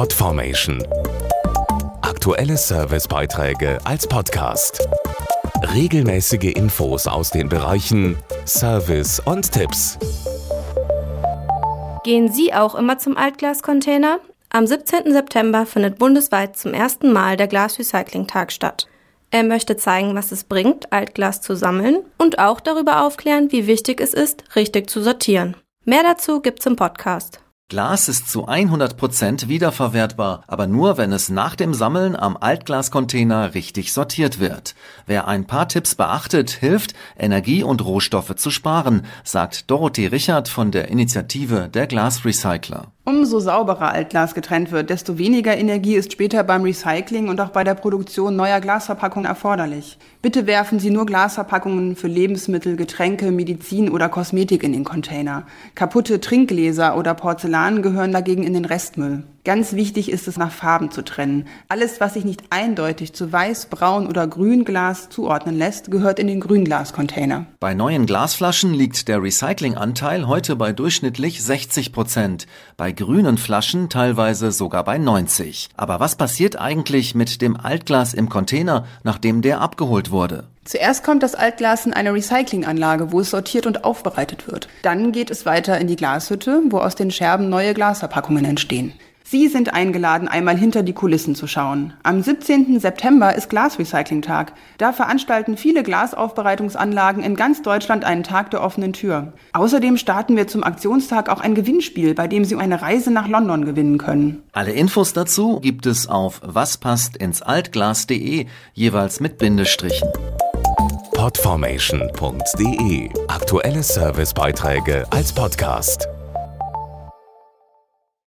Podformation. Aktuelle Servicebeiträge als Podcast. Regelmäßige Infos aus den Bereichen Service und Tipps. Gehen Sie auch immer zum Altglascontainer? Am 17. September findet bundesweit zum ersten Mal der Glasrecycling-Tag statt. Er möchte zeigen, was es bringt, Altglas zu sammeln und auch darüber aufklären, wie wichtig es ist, richtig zu sortieren. Mehr dazu gibt's im Podcast. Glas ist zu 100 Prozent wiederverwertbar, aber nur, wenn es nach dem Sammeln am Altglascontainer richtig sortiert wird. Wer ein paar Tipps beachtet, hilft, Energie und Rohstoffe zu sparen, sagt Dorothee Richard von der Initiative der Glasrecycler. Umso sauberer Altglas getrennt wird, desto weniger Energie ist später beim Recycling und auch bei der Produktion neuer Glasverpackungen erforderlich. Bitte werfen Sie nur Glasverpackungen für Lebensmittel, Getränke, Medizin oder Kosmetik in den Container. Kaputte Trinkgläser oder Porzellan gehören dagegen in den Restmüll. Ganz wichtig ist es, nach Farben zu trennen. Alles, was sich nicht eindeutig zu weiß, braun oder grün Glas zuordnen lässt, gehört in den Grünglascontainer. Bei neuen Glasflaschen liegt der Recyclinganteil heute bei durchschnittlich 60 Prozent, bei grünen Flaschen teilweise sogar bei 90. Aber was passiert eigentlich mit dem Altglas im Container, nachdem der abgeholt wurde? Zuerst kommt das Altglas in eine Recyclinganlage, wo es sortiert und aufbereitet wird. Dann geht es weiter in die Glashütte, wo aus den Scherben neue Glasverpackungen entstehen. Sie sind eingeladen, einmal hinter die Kulissen zu schauen. Am 17. September ist Glasrecycling-Tag. Da veranstalten viele Glasaufbereitungsanlagen in ganz Deutschland einen Tag der offenen Tür. Außerdem starten wir zum Aktionstag auch ein Gewinnspiel, bei dem Sie eine Reise nach London gewinnen können. Alle Infos dazu gibt es auf waspasstinsAltglas.de, jeweils mit Bindestrichen. Podformation.de Aktuelle Servicebeiträge als Podcast.